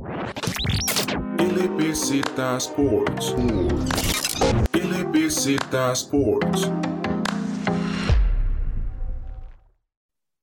LBZ Sports. LBZ Sports.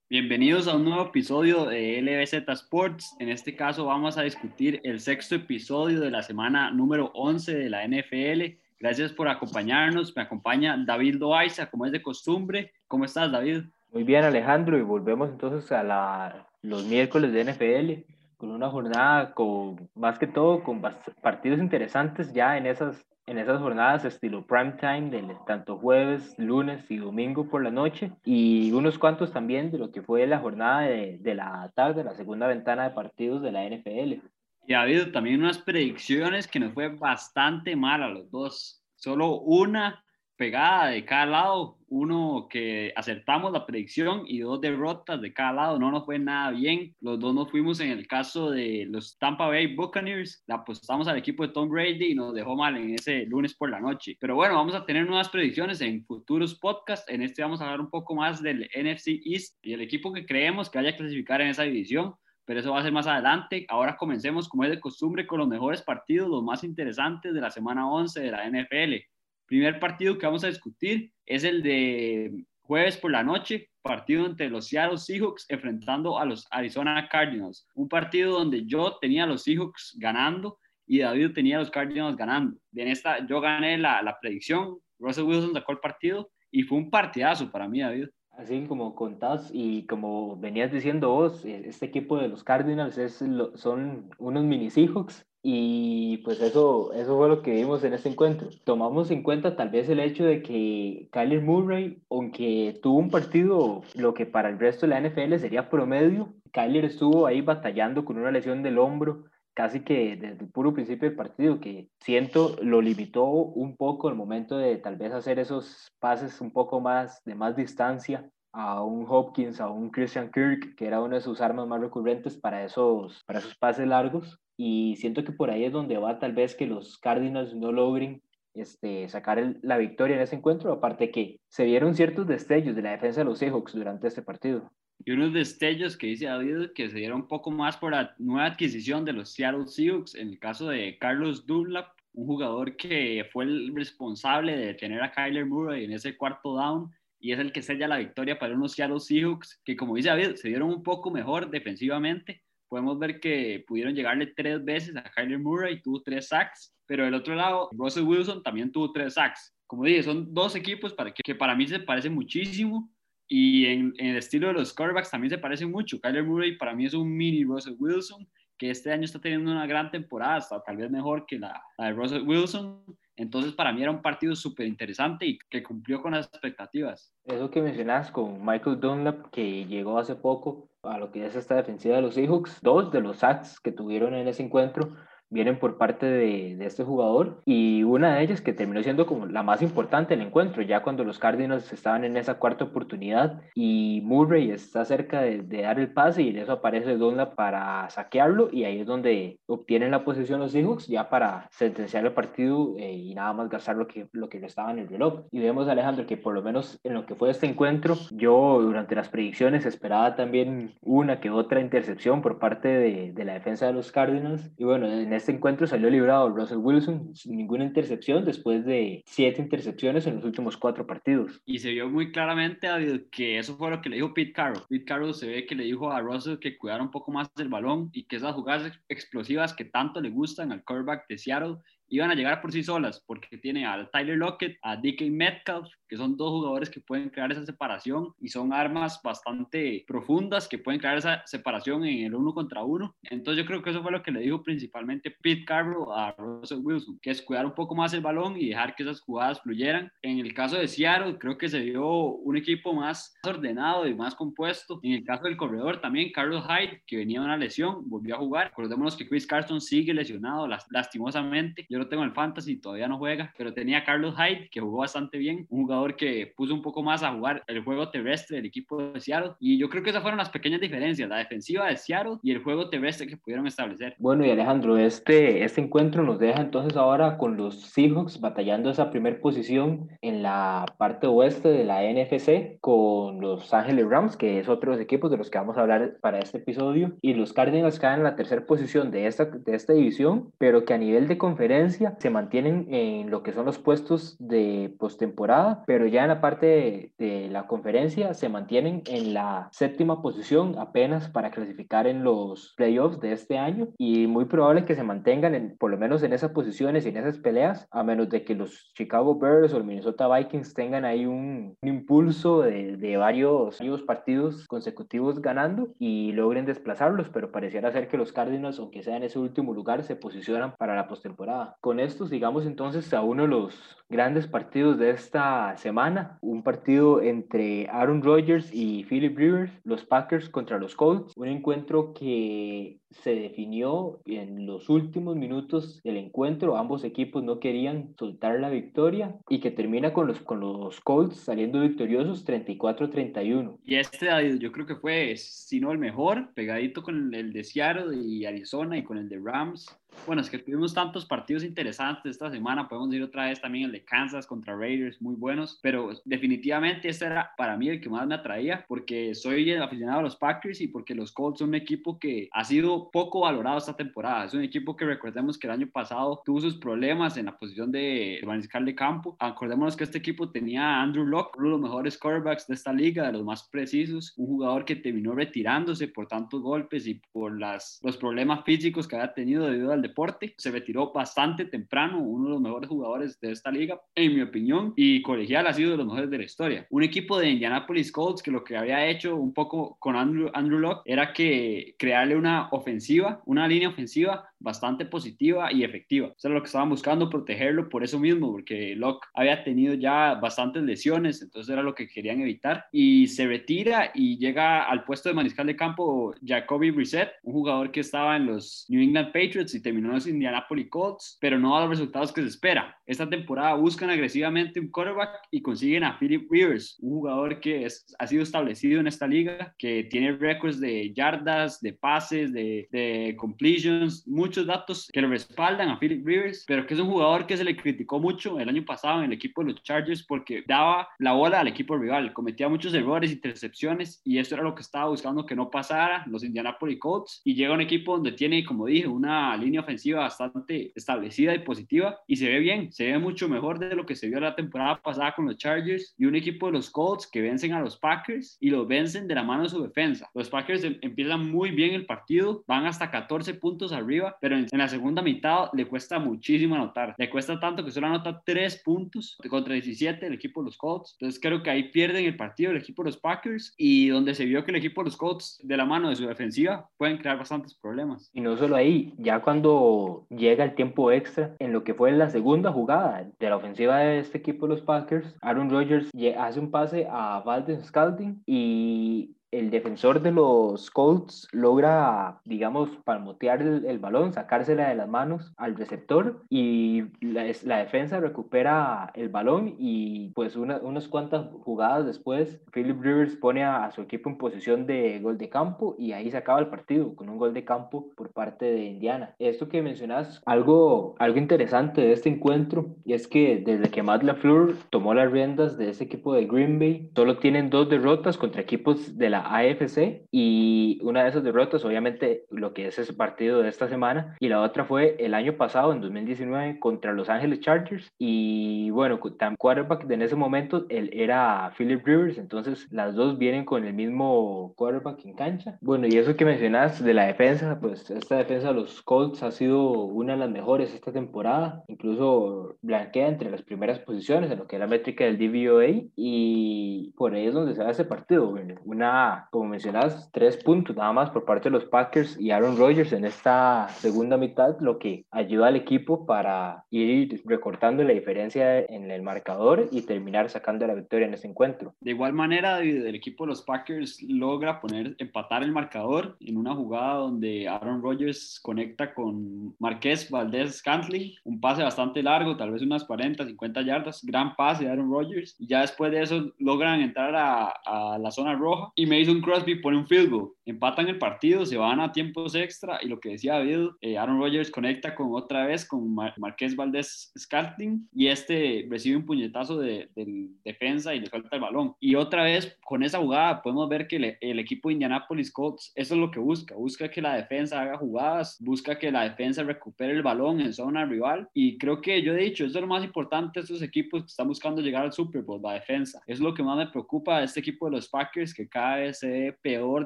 Bienvenidos a un nuevo episodio de LBZ Sports. En este caso vamos a discutir el sexto episodio de la semana número 11 de la NFL. Gracias por acompañarnos. Me acompaña David Loaiza, como es de costumbre. ¿Cómo estás, David? Muy bien, Alejandro, y volvemos entonces a la, los miércoles de NFL con una jornada con, más que todo, con partidos interesantes ya en esas, en esas jornadas estilo prime time, de tanto jueves, lunes y domingo por la noche, y unos cuantos también de lo que fue la jornada de, de la tarde, la segunda ventana de partidos de la NFL. Y ha habido también unas predicciones que nos fue bastante mal a los dos. Solo una pegada de cada lado, uno que acertamos la predicción y dos derrotas de cada lado, no nos fue nada bien. Los dos nos fuimos en el caso de los Tampa Bay Buccaneers, le apostamos al equipo de Tom Brady y nos dejó mal en ese lunes por la noche. Pero bueno, vamos a tener nuevas predicciones en futuros podcasts. En este vamos a hablar un poco más del NFC East y el equipo que creemos que vaya a clasificar en esa división pero eso va a ser más adelante. Ahora comencemos, como es de costumbre, con los mejores partidos, los más interesantes de la semana 11 de la NFL primer partido que vamos a discutir es el de jueves por la noche, partido entre los Seattle Seahawks enfrentando a los Arizona Cardinals. Un partido donde yo tenía los Seahawks ganando y David tenía los Cardinals ganando. En esta yo gané la, la predicción, Russell Wilson sacó el partido y fue un partidazo para mí, David. Así como contás y como venías diciendo vos, e, este equipo de los Cardinals es, son unos mini Seahawks y pues eso, eso fue lo que vimos en este encuentro. Tomamos en cuenta tal vez el hecho de que Kyler Murray, aunque tuvo un partido, lo que para el resto de la NFL sería promedio, Kyler estuvo ahí batallando con una lesión del hombro casi que desde el puro principio del partido, que siento lo limitó un poco el momento de tal vez hacer esos pases un poco más de más distancia a un Hopkins, a un Christian Kirk, que era una de sus armas más recurrentes para esos, para esos pases largos y siento que por ahí es donde va tal vez que los Cardinals no logren este, sacar la victoria en ese encuentro, aparte que se vieron ciertos destellos de la defensa de los Seahawks durante este partido. Y unos destellos que dice David que se dieron un poco más por la nueva adquisición de los Seattle Seahawks, en el caso de Carlos Dunlap, un jugador que fue el responsable de tener a Kyler Murray en ese cuarto down y es el que sella la victoria para unos Seattle Seahawks que como dice David, se dieron un poco mejor defensivamente, podemos ver que pudieron llegarle tres veces a Kyler Murray, tuvo tres sacks, pero del otro lado, Russell Wilson también tuvo tres sacks. Como dije, son dos equipos para que, que para mí se parecen muchísimo y en, en, el estilo de los quarterbacks también se parecen mucho. Kyler Murray para mí es un mini Russell Wilson, que este año está teniendo una gran temporada, hasta tal vez mejor que la, la de Russell Wilson. Entonces, para mí era un partido súper interesante y que cumplió con las expectativas. Eso que mencionas con Michael Dunlap, que llegó hace poco a lo que es esta defensiva de los Seahawks, dos de los sacks que tuvieron en ese encuentro vienen por parte de, de, este jugador y una de ellas que terminó siendo como la más importante el encuentro, ya cuando los Cardinals estaban en esa cuarta oportunidad y Murray está cerca de, de dar el pase y en eso aparece Dunlap para saquearlo y ahí es donde obtienen la posición los Seahawks ya para sentenciar el partido eh, y nada más gastar lo que, lo que estaba en el reloj. Y vemos Alejandro que por lo menos en lo que fue este encuentro, yo durante las predicciones esperaba también una que otra intercepción por parte de, de la defensa de los Cardinals y bueno, en este encuentro salió librado Russell Wilson sin ninguna intercepción después de siete intercepciones en los últimos cuatro partidos. Y se vio muy claramente David, que eso fue lo que le dijo Pete Carroll. Pete Carroll se ve que le dijo a Russell que cuidara un poco más del balón y que esas jugadas explosivas que tanto le gustan al quarterback de Seattle iban a llegar por sí solas, porque tiene a Tyler Lockett, a DK Metcalf, que son dos jugadores que pueden crear esa separación y son armas bastante profundas que pueden crear esa separación en el uno contra uno. Entonces yo creo que eso fue lo que le dijo principalmente Pete Carroll a Russell Wilson, que es cuidar un poco más el balón y dejar que esas jugadas fluyeran. En el caso de Seattle, creo que se vio un equipo más ordenado y más compuesto. En el caso del corredor también, Carlos Hyde, que venía de una lesión, volvió a jugar. Acordémonos que Chris Carson sigue lesionado lastimosamente. Yo lo tengo en el fantasy, todavía no juega, pero tenía a Carlos Hyde, que jugó bastante bien, un jugador que puso un poco más a jugar el juego terrestre del equipo de Seattle, y yo creo que esas fueron las pequeñas diferencias, la defensiva de Seattle y el juego terrestre que pudieron establecer. Bueno, y Alejandro, este, este encuentro nos deja entonces ahora con los Seahawks batallando esa primera posición en la parte oeste de la NFC con los Ángeles Rams, que es otro de los equipos de los que vamos a hablar para este episodio, y los Cardinals caen en la tercera posición de esta, de esta división, pero que a nivel de conferencia se mantienen en lo que son los puestos de postemporada, pero ya en la parte de, la conferencia se mantienen en la séptima posición apenas para clasificar en los playoffs de este año y muy probable que se mantengan en, por lo menos en esas posiciones y en esas peleas, a menos de que los Chicago Bears o el Minnesota Vikings tengan ahí un, un impulso de, de varios, varios partidos consecutivos ganando y logren desplazarlos, pero pareciera ser que los Cardinals, aunque sea en ese último lugar, se posicionan para la postemporada. Con esto sigamos entonces a uno de los grandes partidos de esta semana, un partido entre Aaron Rodgers y Philip Rivers, los Packers contra los Colts, un encuentro que se definió en los últimos minutos del encuentro, ambos equipos no querían soltar la victoria y que termina con los, con los Colts saliendo victoriosos 34-31. Y este yo creo que fue, si no el mejor, pegadito con el de Seattle y Arizona y con el de Rams. Bueno, es que tuvimos tantos partidos interesantes esta semana, podemos ir otra vez también el de Kansas contra Raiders, muy buenos, pero definitivamente este era para mí el que más me atraía porque soy aficionado a los Packers y porque los Colts son un equipo que ha sido poco valorado esta temporada. Es un equipo que recordemos que el año pasado tuvo sus problemas en la posición de mariscal de campo. Acordémonos que este equipo tenía a Andrew Locke, uno de los mejores quarterbacks de esta liga, de los más precisos, un jugador que terminó retirándose por tantos golpes y por las, los problemas físicos que había tenido debido al deporte. Se retiró bastante temprano, uno de los mejores jugadores de esta liga, en mi opinión, y colegial ha sido de los mejores de la historia. Un equipo de Indianapolis Colts que lo que había hecho un poco con Andrew, Andrew Locke era que crearle una ofensiva, una línea ofensiva bastante positiva y efectiva. Eso era lo que estaban buscando, protegerlo por eso mismo, porque Locke había tenido ya bastantes lesiones, entonces era lo que querían evitar. Y se retira y llega al puesto de mariscal de campo Jacoby Brissett, un jugador que estaba en los New England Patriots y terminó en los Indianapolis Colts, pero no a los resultados que se espera. Esta temporada buscan agresivamente un quarterback y consiguen a Philip Rivers, un jugador que es, ha sido establecido en esta liga, que tiene récords de yardas, de pases, de, de completions, muy muchos datos que lo respaldan a Philip Rivers, pero que es un jugador que se le criticó mucho el año pasado en el equipo de los Chargers porque daba la bola al equipo rival, cometía muchos errores, intercepciones y eso era lo que estaba buscando que no pasara los Indianapolis Colts y llega un equipo donde tiene, como dije, una línea ofensiva bastante establecida y positiva y se ve bien, se ve mucho mejor de lo que se vio la temporada pasada con los Chargers y un equipo de los Colts que vencen a los Packers y los vencen de la mano de su defensa. Los Packers em, empiezan muy bien el partido, van hasta 14 puntos arriba, pero en, la segunda mitad le cuesta muchísimo anotar. Le cuesta tanto que solo anota 3 puntos contra 17 el equipo de los Colts. Entonces creo que ahí pierden el partido el equipo de los Packers y donde se vio que el equipo de los Colts de la mano de su defensiva pueden crear bastantes problemas. Y no solo ahí, ya cuando llega el tiempo extra, en lo que fue la segunda jugada de la ofensiva de este equipo de los Packers, Aaron Rodgers hace un pase a Valdez Scalding y el defensor de los Colts logra, digamos, palmotear el, balón, sacársela de las manos al receptor y la, defensa recupera el balón y pues unas cuantas jugadas después, Philip Rivers pone a, su equipo en posición de gol de campo y ahí se acaba el partido con un gol de campo por parte de Indiana. Esto que mencionas, algo, algo interesante de este encuentro y es que desde que Matt LaFleur tomó las riendas de ese equipo de Green Bay, solo tienen dos derrotas contra equipos de la AFC y una de esas derrotas, obviamente, lo que es ese partido de esta semana, y la otra fue el año pasado, en 2019, contra Los Ángeles Chargers. Y bueno, tan quarterback en ese momento él era Philip Rivers, entonces las dos vienen con el mismo quarterback en cancha. Bueno, y eso que mencionas de la defensa, pues esta defensa de los Colts ha sido una de las mejores esta temporada, incluso blanquea entre las primeras posiciones en lo que es la métrica del DVOA, y por ahí es donde se da ese partido, una ya, como mencionas, tres puntos nada más por parte de los Packers y Aaron Rodgers en esta segunda mitad, lo que ayuda al equipo para ir recortando la diferencia en el marcador y terminar sacando la victoria en ese encuentro. De igual manera, el equipo de los Packers logra poner, empatar el marcador en una jugada donde Aaron Rodgers conecta con Marqués Valdés Scantling, un pase bastante largo, tal vez unas 40, 50 yardas, gran pase de Aaron Rodgers, y ya después de eso logran entrar a, a la zona roja y Mason Crosby pone un field goal, empatan el partido, se van a tiempos extra y lo que decía David, eh, Aaron Rodgers conecta con otra vez con Marqués Valdés Scantling y este recibe un puñetazo de, del defensa y le falta el balón. Y otra vez con esa jugada podemos ver que el equipo de Indianapolis Colts eso es lo que busca, busca que la defensa haga jugadas, busca que la defensa recupere el balón en zona rival y creo que yo he dicho, eso es lo más importante de estos equipos que están buscando llegar al Super Bowl, la defensa. Es lo que más me preocupa de este equipo de los Packers que cada vez se ve peor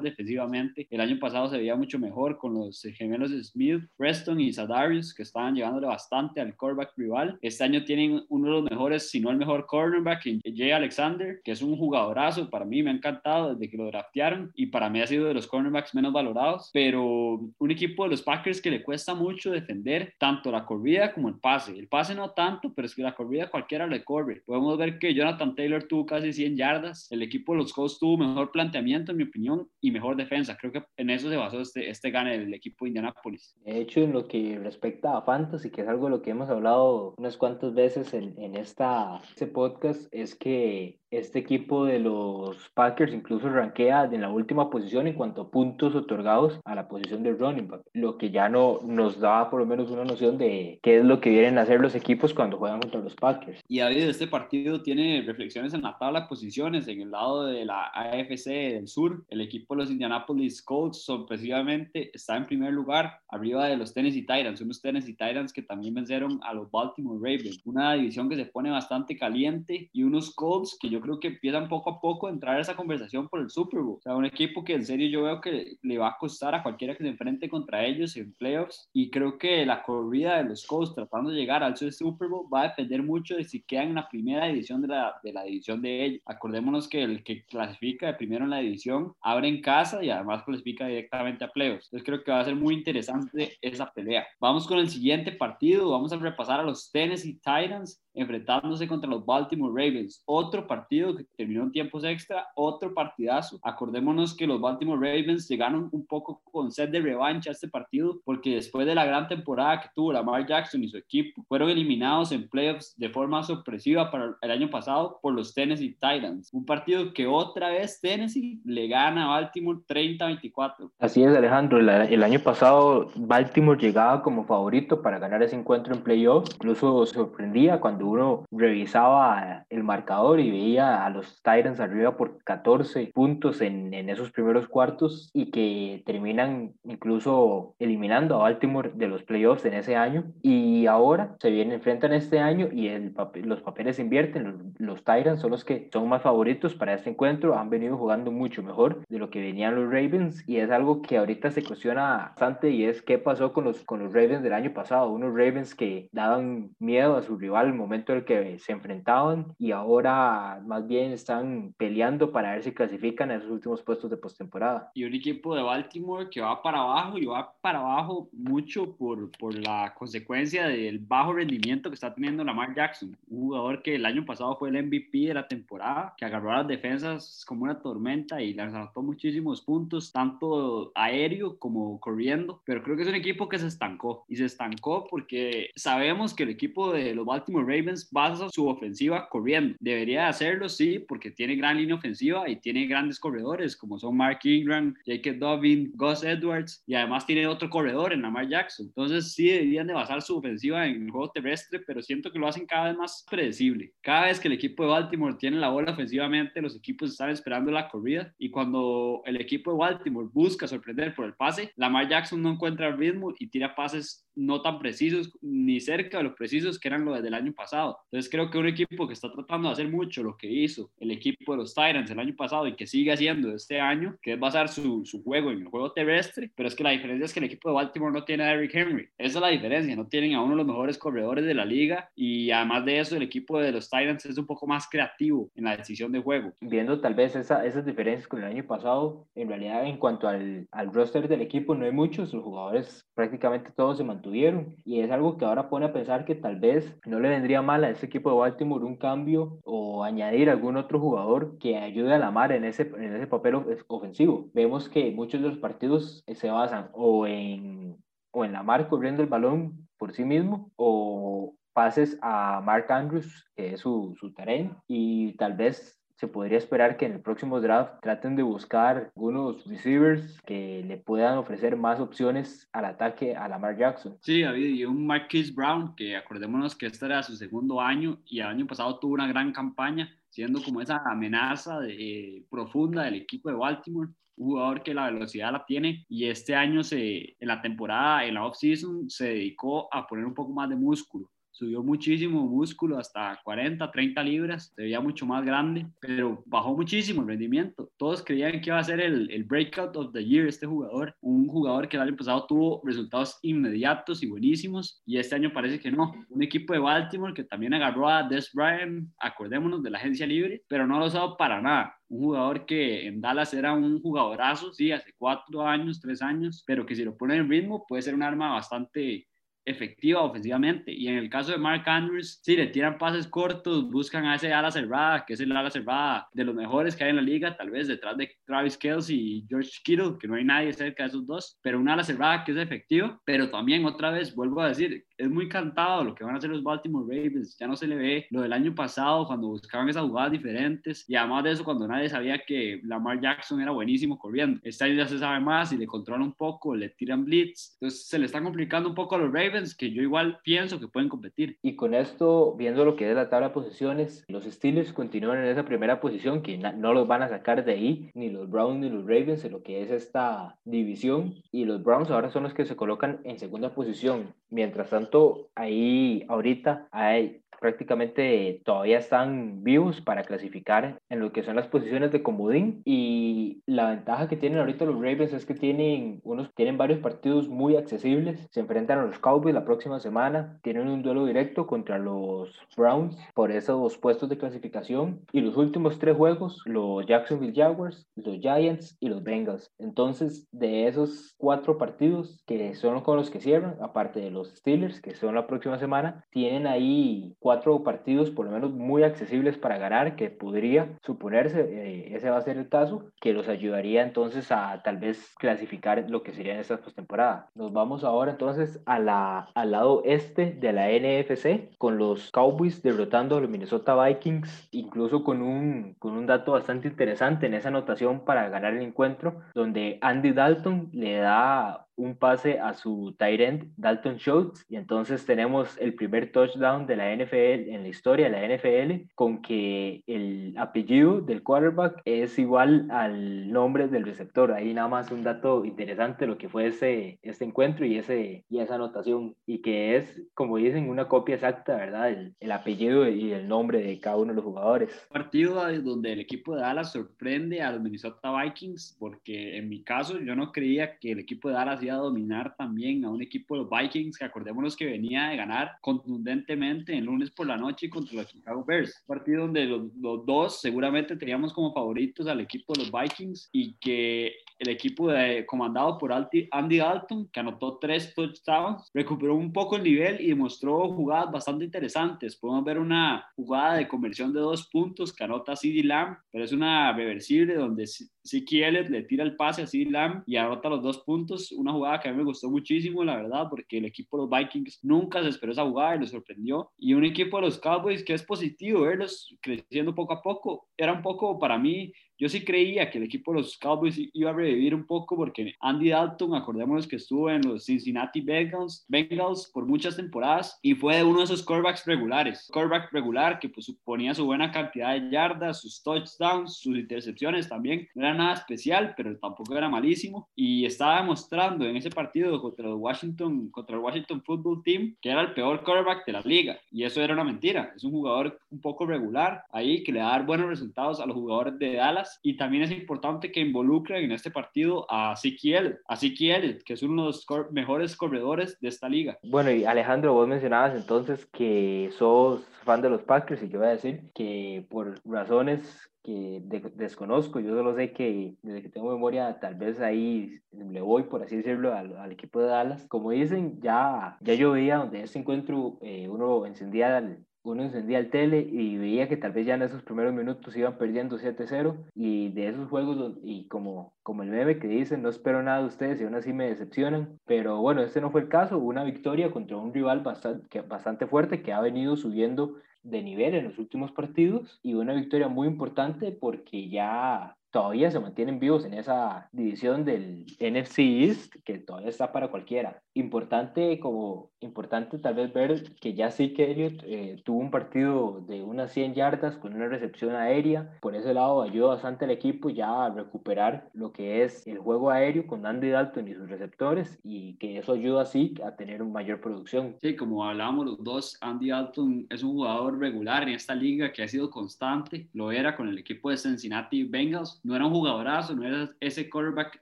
defensivamente. El año pasado se veía mucho mejor con los gemelos Smith, Preston y Sadarius que estaban llevándole bastante al quarterback rival. Este año tienen uno de los mejores, si no el mejor cornerback, Jay Alexander, que es un jugadorazo. Para mí me ha encantado desde que lo draftearon y para mí ha sido de los cornerbacks menos valorados. Pero un equipo de los Packers que le cuesta mucho defender tanto la corrida como el pase. El pase no tanto, pero es que la corrida cualquiera le corre. Podemos ver que Jonathan Taylor tuvo casi 100 yardas. El equipo de los Colts tuvo mejor planteamiento, en mi opinión, y mejor defensa. Creo que en eso se basó este, este gane del equipo de Indianapolis. De hecho, en lo que respecta a Fantasy, que es algo de lo que hemos hablado unas cuantas veces en, en esta, este podcast, es que este equipo de los Packers incluso rankea en la última posición en cuanto a puntos otorgados a la posición de running back, lo que ya no nos da por lo menos una noción de qué es lo que vienen a hacer los equipos cuando juegan contra los Packers. Y David, este partido tiene reflexiones en la tabla de posiciones, en el lado de la AFC del sur, el equipo de los Indianapolis Colts sorpresivamente está en primer lugar, arriba de los Tennessee Titans, unos Tennessee Titans que también vencieron a los Baltimore Ravens, una división que se pone bastante caliente y unos Colts que yo creo que empiezan poco a poco a entrar a esa conversación por el Super Bowl. O sea, un equipo que en serio yo veo que le va a costar a cualquiera que se enfrente contra ellos en playoffs. Y creo que la corrida de los Colts tratando de llegar al Super Bowl va a depender mucho de si quedan en la primera división de la, de la división de ellos. Acordémonos que el que clasifica de primero en la división abre en casa y además clasifica directamente a playoffs. Entonces creo que va a ser muy interesante esa pelea. Vamos con el siguiente partido. Vamos a repasar a los Tennessee Titans enfrentándose contra los Baltimore Ravens. Otro partido que terminó en tiempos extra, otro partidazo. Acordémonos que los Baltimore Ravens llegaron un poco con sed de revancha a este partido porque después de la gran temporada que tuvo Lamar Jackson y su equipo, fueron eliminados en playoffs de forma sorpresiva para el año pasado por los Tennessee Titans. Un partido que otra vez Tennessee le gana a Baltimore 30-24. Así es, Alejandro. el año pasado Baltimore llegaba como favorito para ganar ese encuentro en playoffs. Incluso sorprendía cuando uno revisaba el marcador y veía a los Titans arriba por 14 puntos en, en esos primeros cuartos y que terminan incluso eliminando a Baltimore de los playoffs en ese año. Y ahora se vienen, enfrentan este año y el los papeles se invierten, los, Titans son los que son más favoritos para este encuentro, han venido jugando mucho mejor de lo que venían los Ravens y es algo que ahorita se cuestiona bastante y es qué pasó con los, con los Ravens del año pasado, unos Ravens que daban miedo a su rival momento momento en el que se enfrentaban y ahora más bien están peleando para ver si clasifican a esos últimos puestos de postemporada. Y un equipo de Baltimore que va para abajo y va para abajo mucho por, por la consecuencia del bajo rendimiento que está teniendo Lamar Jackson, un jugador que el año pasado fue el MVP de la temporada, que agarró a las defensas como una tormenta y les anotó muchísimos puntos, tanto aéreo como corriendo, pero creo que es un equipo que se estancó y se estancó porque sabemos que el equipo de los Baltimore Ravens basa su ofensiva corriendo. Debería hacerlo, sí, porque tiene gran línea ofensiva y tiene grandes corredores como son Mark Ingram, Jacob Dobbin, Gus Edwards y además tiene otro corredor en Lamar Jackson. Entonces sí deberían de basar su ofensiva en el juego terrestre, pero siento que lo hacen cada vez más predecible. Cada vez que el equipo de Baltimore tiene la bola ofensivamente, los equipos están esperando la corrida y cuando el equipo de Baltimore busca sorprender por el pase, Lamar Jackson no encuentra el ritmo y tira pases no tan precisos ni cerca de los precisos que eran los del año pasado. Entonces creo que un equipo que está tratando de hacer mucho lo que hizo el equipo de los Titans el año pasado y que sigue haciendo este año, que es basar su, su juego en el juego terrestre, pero es que la diferencia es que el equipo de Baltimore no tiene a Eric Henry. Esa es la diferencia, no tienen a uno de los mejores corredores de la liga y además de eso el equipo de los Titans es un poco más creativo en la decisión de juego. Viendo tal vez esa, esas diferencias con el año pasado, en realidad en cuanto al, al roster del equipo no hay muchos, los jugadores prácticamente todos se mantuvieron y es algo que ahora pone a pensar que tal vez no le vendría mal a ese equipo de Baltimore un cambio o añadir algún otro jugador que ayude a la mar en ese, en ese papel ofensivo. Vemos que muchos de los partidos se basan o en, o en la mar corriendo el balón por sí mismo o pases a Mark Andrews, que es su, su terreno, y tal vez se podría esperar que en el próximo draft traten de buscar algunos receivers que le puedan ofrecer más opciones al ataque a Lamar Jackson. Sí, David, y un Marquise Brown, que acordémonos que este era su segundo año y el año pasado tuvo una gran campaña, siendo como esa amenaza de, profunda del equipo de Baltimore un jugador que la velocidad la tiene y este año se, en la temporada, en la off-season, se dedicó a poner un poco más de músculo subió muchísimo músculo, hasta 40, 30 libras, se veía mucho más grande, pero bajó muchísimo el rendimiento. Todos creían que iba a ser el, el breakout of the year este jugador, un jugador que el año pasado tuvo resultados inmediatos y buenísimos, y este año parece que no. Un equipo de Baltimore que también agarró a Des Bryant, acordémonos de la agencia libre, pero no lo usado para nada un jugador que en Dallas era un jugadorazo, sí, hace cuatro años, tres años, pero que si lo pone en ritmo puede ser un arma bastante efectiva ofensivamente. Y en el caso de Mark Andrews, sí, le tiran pases cortos, buscan a ese ala cerrada, que es el ala cerrada de los mejores que hay en la liga, tal vez detrás de Travis Kelsey y George Kittle, que no hay nadie cerca de esos dos, pero un ala cerrada que es efectiva, pero también otra vez, vuelvo a decir, es muy cantado lo que van a hacer los Baltimore Ravens, ya no se le ve lo del año pasado cuando buscaban esas jugadas diferentes y además de eso cuando nadie sabía que Lamar Jackson era buenísimo corriendo. Año ya se sabe más y le controla un poco, le tiran blitz, entonces se le está complicando un poco a los Ravens que yo igual pienso que pueden competir. Y con esto, viendo lo que es la tabla de posiciones, los Steelers continúan en esa primera posición, que no los van a sacar de ahí, ni los Browns ni los Ravens, en lo que es esta división. Y los Browns ahora son los que se colocan en segunda posición. Mientras tanto, ahí ahorita hay prácticamente todavía están vivos para clasificar en lo que son las posiciones de comodín. Y la ventaja que tienen ahorita los Ravens es que tienen unos tienen varios partidos muy accesibles. Se enfrentan a los Cowboys la próxima semana. Tienen un duelo directo contra los Browns por esos puestos de clasificación. Y los últimos tres juegos los Jacksonville Jaguars los Giants y los Bengals. Entonces de esos cuatro partidos que son con los que cierran aparte de los Steelers que son la próxima semana tienen ahí cuatro partidos por lo menos muy accesibles para ganar, que podría suponerse, eh, ese va a ser el caso, que los ayudaría entonces a tal vez clasificar lo que serían estas postemporadas. Nos vamos ahora entonces a la, al lado este de la NFC, con los Cowboys derrotando a los Minnesota Vikings, incluso con un, con un dato bastante interesante en esa anotación para ganar el encuentro, donde Andy Dalton le da un pase a su tight end Dalton Schultz y entonces tenemos el primer touchdown de la NFL en la historia de la NFL con que el apellido del quarterback es igual al nombre del receptor. Ahí nada más un dato interesante lo que fue ese, este encuentro y, ese, y esa anotación y que es, como dicen, una copia exacta, ¿verdad? El, el apellido y el nombre de cada uno de los jugadores. Partido donde el equipo de Dallas sorprende a los Minnesota Vikings porque en mi caso yo no creía que el equipo de Dallas a dominar también a un equipo de los Vikings que acordémonos que venía de ganar contundentemente el lunes por la noche contra los Chicago Bears. Un partido donde los, los dos seguramente teníamos como favoritos al equipo de los Vikings y que el equipo de, comandado por Andy Dalton, que anotó tres touchdowns, recuperó un poco el nivel y demostró jugadas bastante interesantes. Podemos ver una jugada de conversión de dos puntos que anota CD Lamb, pero es una reversible donde Siki Elliott le tira el pase a CD Lamb y anota los dos puntos. Una jugada que a mí me gustó muchísimo, la verdad, porque el equipo de los Vikings nunca se esperó esa jugada y lo sorprendió. Y un equipo de los Cowboys que es positivo verlos creciendo poco a poco. Era un poco para mí Yo sí creía que el equipo de los Cowboys iba a revivir un poco porque Andy Dalton, acordémonos que estuvo en los Cincinnati Bengals, Bengals por muchas temporadas y fue uno de esos quarterbacks regulares. Quarterback regular que pues suponía su buena cantidad de yardas, sus touchdowns, sus intercepciones también. No era nada especial, pero tampoco era malísimo y estaba demostrando en ese partido contra el Washington, contra el Washington Football Team que era el peor quarterback de la liga y eso era una mentira. Es un jugador un poco regular ahí que le da buenos resultados a los jugadores de Dallas y también es importante que involucren en este partido a Zeke a Zeke que es uno de los mejores corredores de esta liga. Bueno, y Alejandro, vos mencionabas entonces que sos fan de los Packers y yo voy a decir que por razones que desconozco, yo solo sé que desde que tengo memoria tal vez ahí le voy, por así decirlo, al, equipo de Dallas. Como dicen, ya, ya yo veía donde este encuentro eh, uno encendía el, uno encendía el tele y veía que tal vez ya en esos primeros minutos iban perdiendo 7-0 y de esos juegos y como, como el meme que dice no espero nada de ustedes y aún así me decepcionan, pero bueno, este no fue el caso, una victoria contra un rival bastante, bastante fuerte que ha venido subiendo de nivel en los últimos partidos y una victoria muy importante porque ya todavía se mantienen vivos en esa división del NFC East que todavía está para cualquiera. Importante como importante tal vez ver que ya sí que Elliott eh, tuvo un partido de unas 100 yardas con una recepción aérea. Por ese lado ayuda bastante al equipo ya a recuperar lo que es el juego aéreo con Andy Dalton y sus receptores y que eso ayuda así a tener una mayor producción. Sí, como hablábamos los dos, Andy Dalton es un jugador regular en esta liga que ha sido constante. Lo era con el equipo de Cincinnati Bengals no era un jugadorazo, no era ese quarterback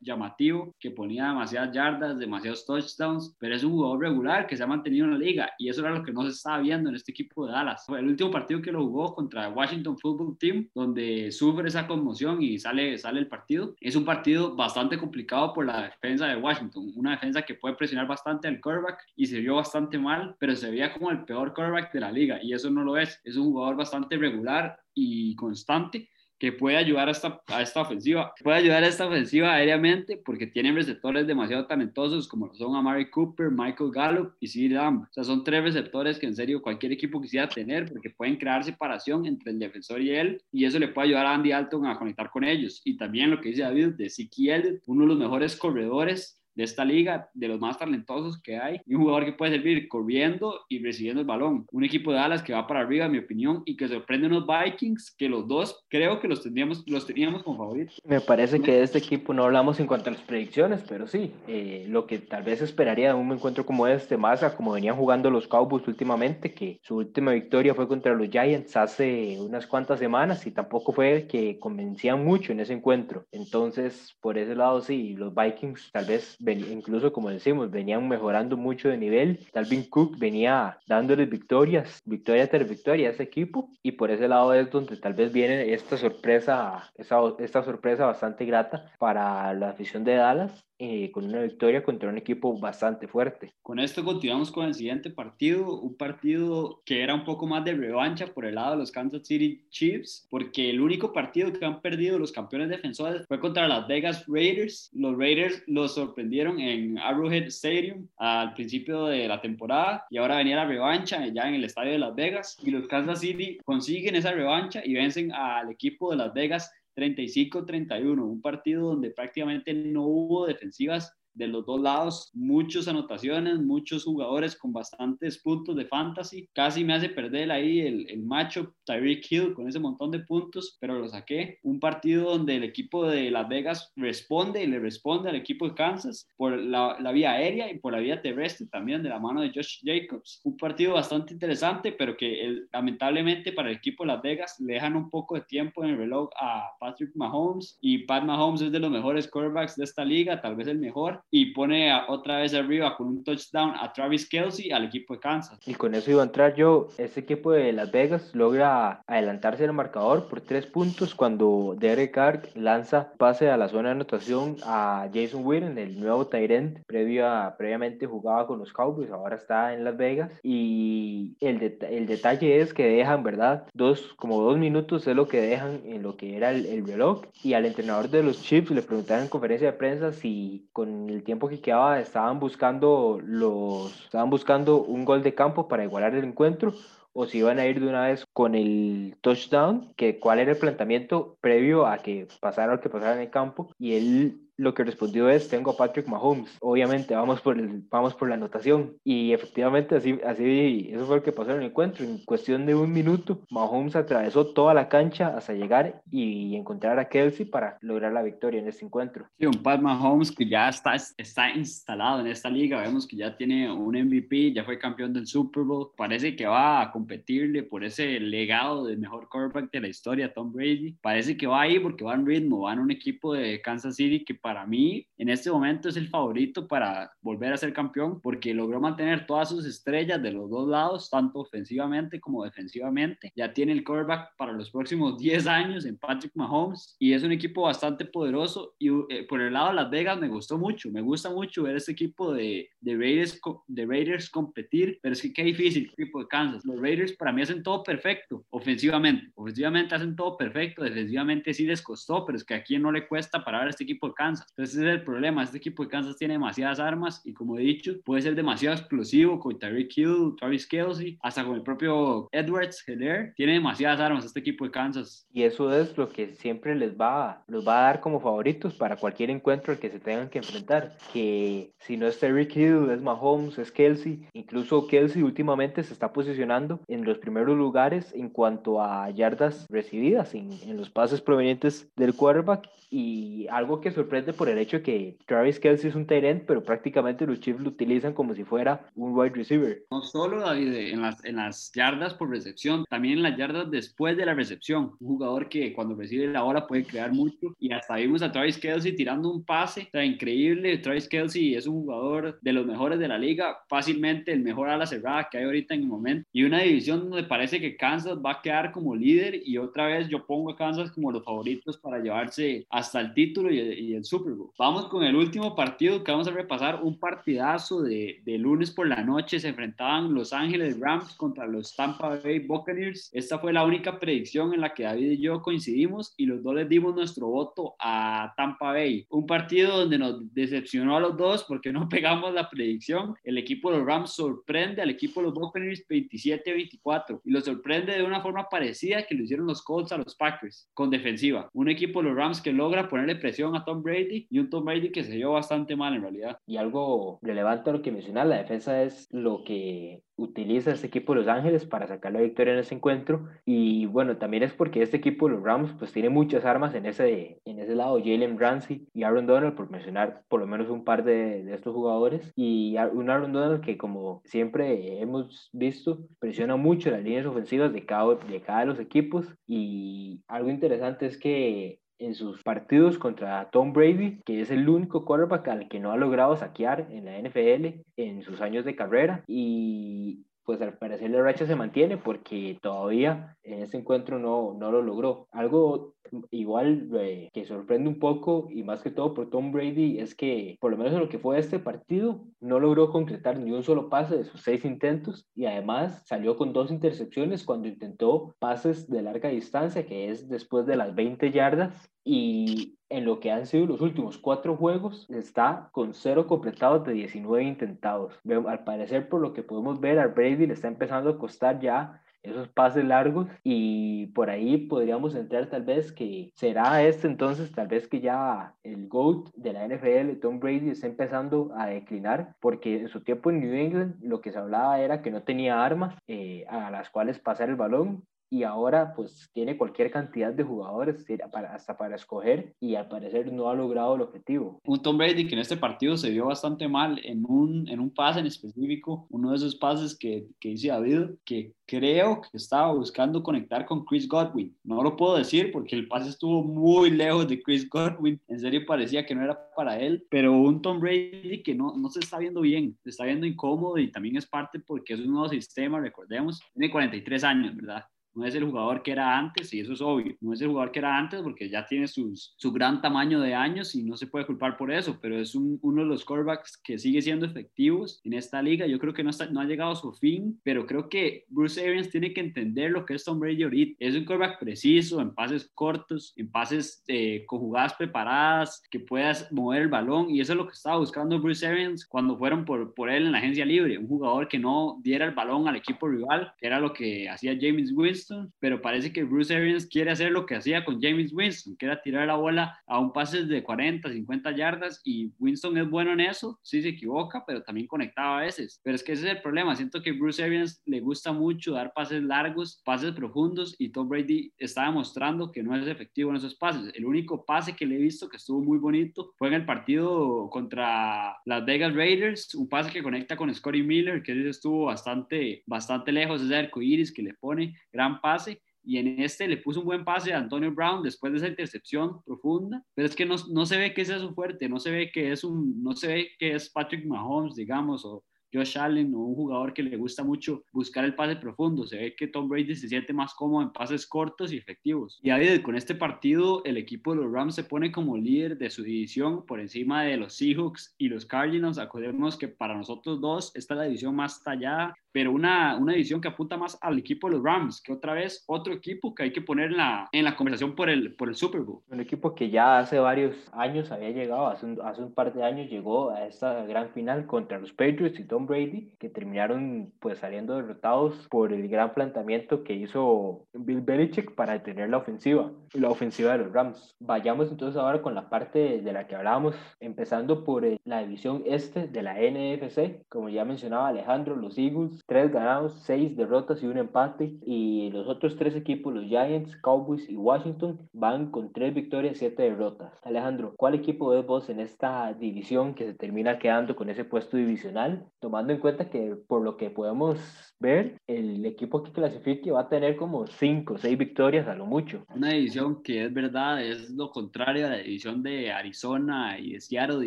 llamativo que ponía demasiadas yardas, demasiados touchdowns, pero es un jugador regular que se ha mantenido en la liga y eso era lo que no se estaba viendo en este equipo de Dallas. Fue el último partido que lo jugó contra el Washington Football Team, donde sufre esa conmoción y sale, sale el partido. Es un partido bastante complicado por la defensa de Washington, una defensa que puede presionar bastante al quarterback y se vio bastante mal, pero se veía como el peor quarterback de la liga y eso no lo es. Es un jugador bastante regular y constante que puede ayudar a esta, a esta ofensiva. Puede ayudar a esta ofensiva aéreamente porque tienen receptores demasiado talentosos como son Amari Cooper, Michael Gallup y CeeDee Lamb. O sea, son tres receptores que en serio cualquier equipo quisiera tener porque pueden crear separación entre el defensor y él y eso le puede ayudar a Andy Alton a conectar con ellos. Y también lo que dice David de Zeke uno de los mejores corredores de esta liga, de los más talentosos que hay, y un jugador que puede servir corriendo y recibiendo el balón. Un equipo de alas que va para arriba, en mi opinión, y que sorprende a unos Vikings, que los dos creo que los teníamos, los teníamos como favoritos. Me parece que de este equipo no hablamos en cuanto a las predicciones, pero sí, eh, lo que tal vez esperaría de un encuentro como este, más a como venían jugando los Cowboys últimamente, que su última victoria fue contra los Giants hace unas cuantas semanas y tampoco fue que convencían mucho en ese encuentro. Entonces, por ese lado sí, los Vikings tal vez incluso como decimos, venían mejorando mucho de nivel. Dalvin Cook venía dándoles victorias, victoria tras victoria a ese equipo y por ese lado es donde tal vez viene esta sorpresa, esta, esta sorpresa bastante grata para la afición de Dallas eh, con una victoria contra un equipo bastante fuerte. Con esto continuamos con el siguiente partido, un partido que era un poco más de revancha por el lado de los Kansas City Chiefs, porque el único partido que han perdido los campeones defensores fue contra las Vegas Raiders. Los Raiders los sorprendieron en Arrowhead Stadium al principio de la temporada y ahora venía la revancha ya en el estadio de Las Vegas y los Kansas City consiguen esa revancha y vencen al equipo de Las Vegas 35-31, un partido donde prácticamente no hubo defensivas de los dos lados, muchas anotaciones, muchos jugadores con bastantes puntos de fantasy. Casi me hace perder ahí el, el macho Tyreek Hill con ese montón de puntos, pero lo saqué. Un partido donde el equipo de Las Vegas responde y le responde al equipo de Kansas por la, la vía aérea y por la vía terrestre también de la mano de Josh Jacobs. Un partido bastante interesante, pero que lamentablemente para el equipo de Las Vegas le dejan un poco de tiempo en el reloj a Patrick Mahomes y Pat Mahomes es de los mejores quarterbacks de esta liga, tal vez el mejor y pone otra vez arriba con un touchdown a Travis Kelsey al equipo de Kansas. Y con eso iba a entrar yo. Este equipo de Las Vegas logra adelantarse el marcador por tres puntos cuando Derek Carr lanza pase a la zona de anotación a Jason Witten, el nuevo Tyrant, previo a, previamente jugaba con los Cowboys, ahora está en Las Vegas. Y el, el detalle es que dejan, ¿verdad? Dos, como dos minutos es lo que dejan en lo que era el, el reloj. Y al entrenador de los Chiefs le preguntaron en conferencia de prensa si con el tiempo que quedaba estaban buscando los estaban buscando un gol de campo para igualar el encuentro o si iban a ir de una vez con el touchdown, que cuál era el planteamiento previo a que pasara lo que pasara en el campo y él lo que respondió es, tengo a Patrick Mahomes. Obviamente, vamos por, el, vamos por la anotación. Y efectivamente, así, así, eso fue lo que pasó en el encuentro. En cuestión de un minuto, Mahomes atravesó toda la cancha hasta llegar y encontrar a Kelsey para lograr la victoria en este encuentro. Sí, un Pat Mahomes que ya está, está instalado en esta liga. Vemos que ya tiene un MVP, ya fue campeón del Super Bowl. Parece que va a competirle por ese legado del mejor quarterback de la historia, Tom Brady. Parece que va ahí porque va en ritmo, va en un equipo de Kansas City que para mí en este momento es el favorito para volver a ser campeón porque logró mantener todas sus estrellas de los dos lados, tanto ofensivamente como defensivamente. Ya tiene el quarterback para los próximos 10 años en Patrick Mahomes y es un equipo bastante poderoso y eh, por el lado de Las Vegas me gustó mucho, me gusta mucho ver este equipo de, de, Raiders, de Raiders competir, pero es que qué difícil el equipo de Kansas. Los Raiders para mí hacen todo perfecto ofensivamente, ofensivamente hacen todo perfecto, defensivamente sí les costó, pero es que a quién no le cuesta parar a este equipo de Kansas. Entonces ese es el problema. Este equipo de Kansas tiene demasiadas armas y como he dicho, puede ser demasiado explosivo con Tyreek Hill, Travis Kelsey, hasta con el propio Edwards Heller. Tiene demasiadas armas este equipo de Kansas. Y eso es lo que siempre les va, los va a dar como favoritos para cualquier encuentro al que se tengan que enfrentar. Que si no es Tyreek Hill, es Mahomes, es Kelsey. Incluso Kelsey últimamente se está posicionando en los primeros lugares en cuanto a yardas recibidas en, en los pases provenientes del quarterback y algo que sorprende por el hecho de que Travis Kelsey es un tight end, pero prácticamente los Chiefs lo utilizan como si fuera un wide receiver. No solo, David, en las, en las yardas por recepción, también en las yardas después de la recepción. Un jugador que cuando recibe la bola puede crear mucho y hasta vimos a Travis Kelsey tirando un pase, o sea, increíble. Travis Kelsey es un jugador de los mejores de la liga, fácilmente el mejor ala cerrada que hay ahorita en el momento. Y una división donde parece que Kansas va a quedar como líder y otra vez yo pongo a Kansas como los favoritos para llevarse hasta el título y y el Super Bowl. Vamos con el último partido que vamos a repasar, un partidazo de, de, lunes por la noche. Se enfrentaban Los Ángeles Rams contra los Tampa Bay Buccaneers. Esta fue la única predicción en la que David y yo coincidimos y los dos les dimos nuestro voto a Tampa Bay. Un partido donde nos decepcionó a los dos porque no pegamos la predicción. El equipo de los Rams sorprende al equipo de los Buccaneers 27-24 y lo sorprende de una forma parecida que lo hicieron los Colts a los Packers con defensiva. Un equipo de los Rams que logra ponerle presión a Tom Brady y un Tom Brady que se vio bastante mal en realidad. Y algo relevante a lo que mencionas, la defensa es lo que utiliza este equipo de Los Ángeles para sacar la victoria en ese encuentro. Y bueno, también es porque este equipo de los Rams pues tiene muchas armas en ese, en ese lado, Jalen Ramsey y Aaron Donald por mencionar por lo menos un par de, de estos jugadores. Y un Aaron Donald que como siempre hemos visto presiona mucho las líneas ofensivas de cada, de cada de los equipos. Y algo interesante es que en sus partidos contra Tom Brady, que es el único quarterback al que no ha logrado saquear en la NFL en sus años de carrera. Y pues al parecer la racha se mantiene porque todavía en este encuentro no, no lo logró. Algo igual eh, que sorprende un poco y más que todo por Tom Brady es que por lo menos en lo que fue este partido no logró concretar ni un solo pase de sus seis intentos y además salió con dos intercepciones cuando intentó pases de larga distancia que es después de las 20 yardas y en lo que han sido los últimos cuatro juegos está con cero completados de 19 intentados. Al parecer, por lo que podemos ver, a Brady le está empezando a costar ya esos pases largos y por ahí podríamos entrar tal vez que será este entonces tal vez que ya el GOAT de la NFL, Tom Brady, está empezando a declinar porque en su tiempo en New England lo que se hablaba era que no tenía armas eh, a las cuales pasar el balón y ahora pues tiene cualquier cantidad de jugadores para, hasta para escoger y al parecer no ha logrado el objetivo. Un Tom Brady que en este partido se vio bastante mal en un, en un pase en específico, uno de esos pases que, que dice David, que creo que estaba buscando conectar con Chris Godwin. No lo puedo decir porque el pase estuvo muy lejos de Chris Godwin, en serio parecía que no era para él, pero un Tom Brady que no, no se está viendo bien, se está viendo incómodo y también es parte porque es un nuevo sistema, recordemos, tiene 43 años, ¿verdad? No es el jugador que era antes, y eso es obvio, no es el jugador que era antes porque ya tiene sus, su gran tamaño de años y no se puede culpar por eso, pero es uno de los quarterbacks que sigue siendo efectivos en esta liga. Yo creo que no, está, no ha llegado a su fin, pero creo que Bruce Arians tiene que entender lo que es Tom Brady ahorita. Es un quarterback preciso, en pases cortos, en pases eh, con jugadas preparadas, que puedas mover el balón, y eso es lo que estaba buscando Bruce Arians cuando fueron por, por él en la agencia libre, un jugador que no diera el balón al equipo rival, que era lo que hacía James Winston, pero parece que Bruce Arians quiere hacer lo que hacía con James Winston, que era tirar la bola a un pase de 40, 50 yardas, y Winston es bueno en eso, sí se equivoca, pero también conectaba a veces. Pero es que ese es el problema, siento que Bruce Arians le gusta mucho dar pases largos, pases profundos, y Tom Brady está demostrando que no es efectivo en esos pases. El único pase que le he visto que estuvo muy bonito fue en el partido contra las Vegas Raiders, un pase que conecta con Scotty Miller, que estuvo bastante, bastante lejos, ese arco iris que le pone, gran pase y en este le puso un buen pase a Antonio Brown después de esa intercepción profunda, pero es que no, no se ve que sea su fuerte, no se ve que es un, no se ve que es Patrick Mahomes, digamos, o Josh Allen o un jugador que le gusta mucho buscar el pase profundo. Se ve que Tom Brady se siente más cómodo en pases cortos y efectivos. Y David, con este partido, el equipo de los Rams se pone como líder de su división por encima de los Seahawks y los Cardinals. Acordemos que para nosotros dos esta es la división más tallada pero una, una división que apunta más al equipo de los Rams, que otra vez otro equipo que hay que poner en la, en la conversación por el, por el Super Bowl. Un equipo que ya hace varios años había llegado, hace un, hace un par de años llegó a esta gran final contra los Patriots y Tom Brady, que terminaron pues saliendo derrotados por el gran planteamiento que hizo Bill Belichick para detener la ofensiva, la ofensiva de los Rams. Vayamos entonces ahora con la parte de la que hablábamos, empezando por la división este de la NFC, como ya mencionaba Alejandro, los Eagles tres ganados, seis derrotas y un empate. Y los otros tres equipos, los Giants, Cowboys y Washington, van con tres victorias, siete derrotas. Alejandro, ¿cuál equipo ves vos en esta división que se termina quedando con ese puesto divisional? Tomando en cuenta que por lo que podemos ver, el equipo que clasifique va a tener como cinco o seis victorias a lo mucho. Una división que es verdad, es lo contrario a la división de Arizona y de Seattle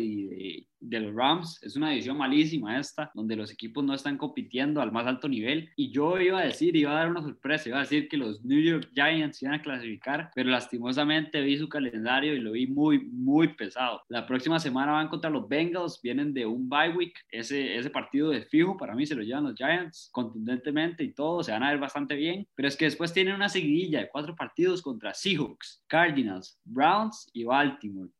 y de de los Rams. Es una división malísima esta, donde los equipos no están compitiendo al más alto nivel. Y yo iba a decir, iba a dar una sorpresa, iba a decir que los New York Giants iban a clasificar, pero lastimosamente vi su calendario y lo vi muy, muy pesado. La próxima semana van contra los Bengals, vienen de un bye week. Ese, ese partido de fijo para mí se lo llevan los Giants contundentemente y todo, se van a ver bastante bien. Pero es que después tienen una seguidilla de cuatro partidos contra Seahawks, Cardinals, Browns y Baltimore.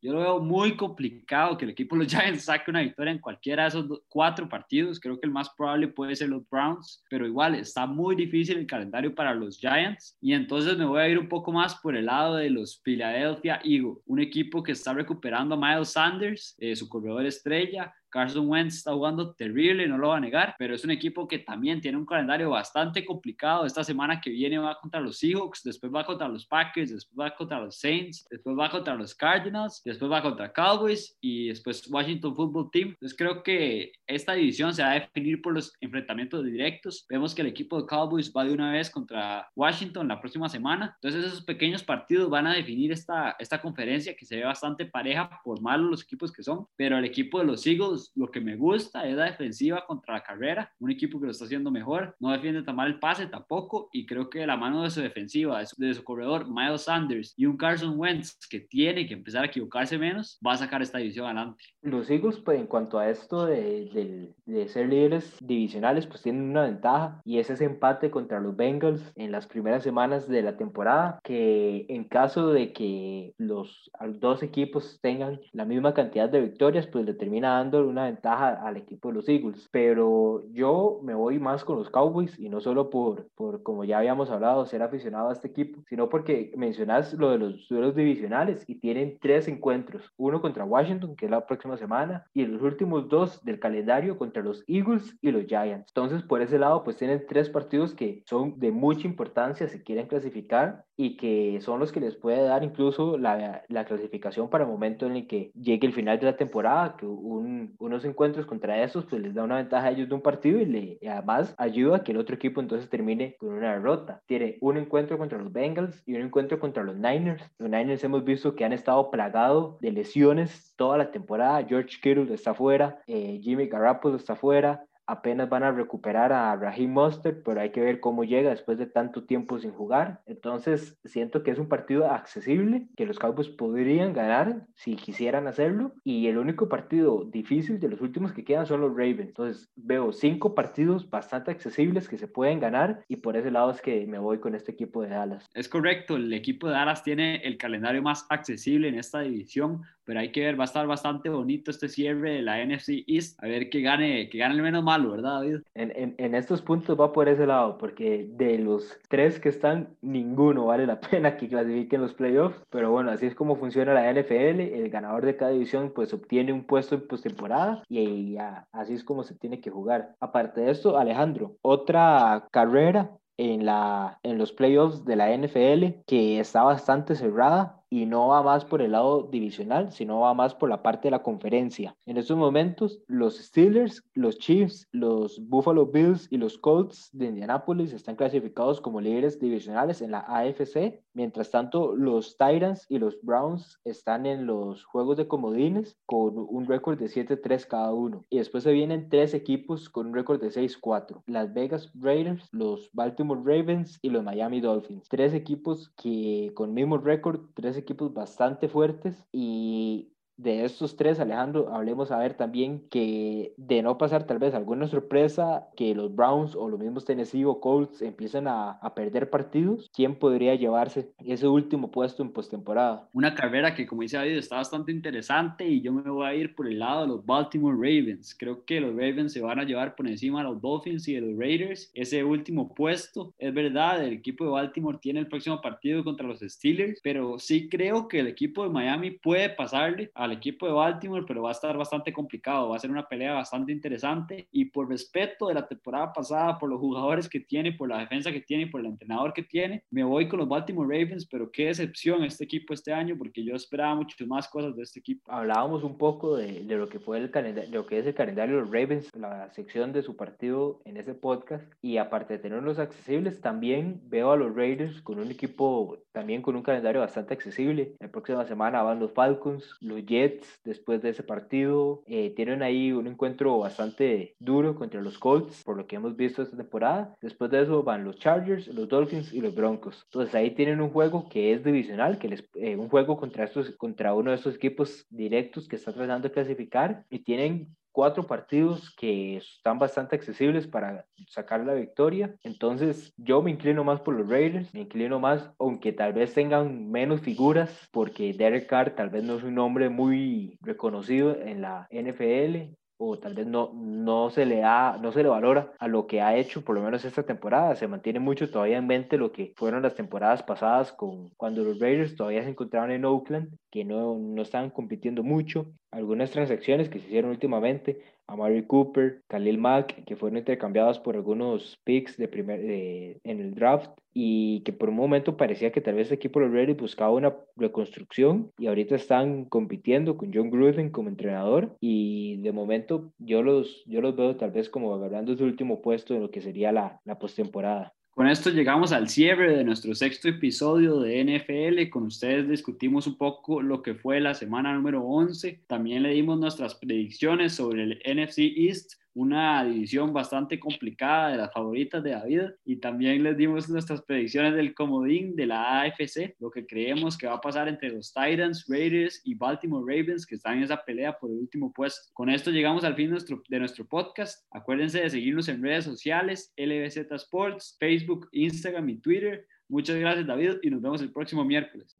Yo lo veo muy complicado que el equipo de los Giants saque una victoria en cualquiera de esos cuatro partidos. Creo que el más probable puede ser los Browns, pero igual está muy difícil el calendario para los Giants. Y entonces me voy a ir un poco más por el lado de los Philadelphia Eagles, un equipo que está recuperando a Miles Sanders, eh, su corredor estrella, Carson Wentz está jugando terrible, no lo va a negar, pero es un equipo que también tiene un calendario bastante complicado. Esta semana que viene va contra los Seahawks, después va contra los Packers, después va contra los Saints, después va contra los Cardinals, después va contra Cowboys y después Washington Football Team. Entonces creo que esta división se va a definir por los enfrentamientos directos. Vemos que el equipo de Cowboys va de una vez contra Washington la próxima semana. Entonces esos pequeños partidos van a definir esta, esta conferencia que se ve bastante pareja por malos los equipos que son, pero el equipo de los Eagles lo que me gusta es la defensiva contra la carrera, un equipo que lo está haciendo mejor, no defiende tan mal el pase tampoco y creo que la mano de su defensiva, de su, corredor Miles Sanders y un Carson Wentz que tiene que empezar a equivocarse menos, va a sacar esta división adelante. Los Eagles, pues en cuanto a esto de, de, ser líderes divisionales, pues tienen una ventaja y es ese empate contra los Bengals en las primeras semanas de la temporada, que en caso de que los dos equipos tengan la misma cantidad de victorias, pues le termina dando una ventaja al equipo de los Eagles. Pero yo me voy más con los Cowboys y no solo por, por como ya habíamos hablado, ser aficionado a este equipo, sino porque mencionas lo de los duelos divisionales y tienen tres encuentros, uno contra Washington, que es la próxima semana, y los últimos dos del calendario contra los Eagles y los Giants. Entonces, por ese lado, pues tienen tres partidos que son de mucha importancia si quieren clasificar y que son los que les puede dar incluso la, la clasificación para el momento en el que llegue el final de la temporada, que un, unos encuentros contra esos pues les da una ventaja a ellos de un partido y, le, además ayuda a que el otro equipo entonces termine con una derrota. Tiene un encuentro contra los Bengals y un encuentro contra los Niners. Los Niners hemos visto que han estado plagados de lesiones toda la temporada. George Kittle está fuera, eh, Jimmy Garoppolo está fuera, apenas van a recuperar a Raheem Mostert, pero hay que ver cómo llega después de tanto tiempo sin jugar. Entonces, siento que es un partido accesible, que los Cowboys podrían ganar si quisieran hacerlo. Y el único partido difícil de los últimos que quedan son los Ravens. Entonces, veo cinco partidos bastante accesibles que se pueden ganar y por ese lado es que me voy con este equipo de Dallas. Es correcto, el equipo de Dallas tiene el calendario más accesible en esta división, pero hay que ver, va a estar bastante bonito este cierre de la NFC East, a ver que gane, que gane el menos malo, ¿verdad, David? En, en, en, estos puntos va por ese lado, porque de los tres que están, ninguno vale la pena que clasifiquen los playoffs, pero bueno, así es como funciona la NFL, el ganador de cada división pues obtiene un puesto en postemporada y ya, así es como se tiene que jugar. Aparte de esto, Alejandro, otra carrera en, la, en los playoffs de la NFL que está bastante cerrada y no va más por el lado divisional, sino va más por la parte de la conferencia. En estos momentos, los Steelers, los Chiefs, los Buffalo Bills y los Colts de Indianapolis están clasificados como líderes divisionales en la AFC. Mientras tanto, los Titans y los Browns están en los juegos de comodines con un récord de 7-3 cada uno. Y después se vienen tres equipos con un récord de 6-4. Las Vegas Raiders, los Baltimore Ravens y los Miami Dolphins. Tres equipos que con mismo récord, tres equipos bastante fuertes y de estos tres, Alejandro, hablemos a ver también que de no pasar tal vez alguna sorpresa, que los Browns o los mismos Tennessee o Colts empiecen a, a perder partidos, ¿quién podría llevarse ese último puesto en postemporada? Una carrera que, como dice David, está bastante interesante y yo me voy a ir por el lado de los Baltimore Ravens. Creo que los Ravens se van a llevar por encima a los Dolphins y de los Raiders ese último puesto. Es verdad, el equipo de Baltimore tiene el próximo partido contra los Steelers, pero sí creo que el equipo de Miami puede pasarle a equipo de Baltimore, pero va a estar bastante complicado, va a ser una pelea bastante interesante y por respeto de la temporada pasada, por los jugadores que tiene, por la defensa que tiene, por el entrenador que tiene, me voy con los Baltimore Ravens, pero qué decepción este equipo este año porque yo esperaba muchas más cosas de este equipo. Hablábamos un poco de, de lo que fue el calendario, lo que es el calendario de los Ravens, la sección de su partido en ese podcast y aparte de tenerlos accesibles, también veo a los Raiders con un equipo también con un calendario bastante accesible. La próxima semana van los Falcons, los Jets después de ese partido. Eh, tienen ahí un encuentro bastante duro contra los Colts, por lo que hemos visto esta temporada. Después de eso van los Chargers, los Dolphins y los Broncos. Entonces ahí tienen un juego que es divisional, que les, eh, un juego contra, estos, contra uno de estos equipos directos que está tratando de clasificar y tienen cuatro partidos que están bastante accesibles para sacar la victoria. Entonces yo me inclino más por los Raiders, me inclino más, aunque tal vez tengan menos figuras, porque Derek Carr tal vez no es un nombre muy reconocido en la NFL, o tal vez no, no, se le da, no se le valora a lo que ha hecho, por lo menos esta temporada. Se mantiene mucho todavía en mente lo que fueron las temporadas pasadas con, cuando los Raiders todavía se encontraban en Oakland, que no, no estaban compitiendo mucho. Algunas transacciones que se hicieron últimamente, a Mary Cooper, Khalil Mack, que fueron intercambiados por algunos picks de primer, en el draft y que por un momento parecía que tal vez el equipo de Raiders buscaba una reconstrucción y ahorita están compitiendo con John Gruden como entrenador y de momento yo los, yo los veo tal vez como agarrando su último puesto en lo que sería la, la postemporada. Con esto llegamos al cierre de nuestro sexto episodio de NFL. Con ustedes discutimos un poco lo que fue la semana número 11. También le dimos nuestras predicciones sobre el NFC East una división bastante complicada de las favoritas de David y también les dimos nuestras predicciones del comodín de la AFC, lo que creemos que va a pasar entre los Titans, Raiders y Baltimore Ravens que están en esa pelea por el último puesto. Con esto llegamos al fin de nuestro podcast. Acuérdense de seguirnos en redes sociales, LBZ Sports, Facebook, Instagram y Twitter. Muchas gracias David y nos vemos el próximo miércoles.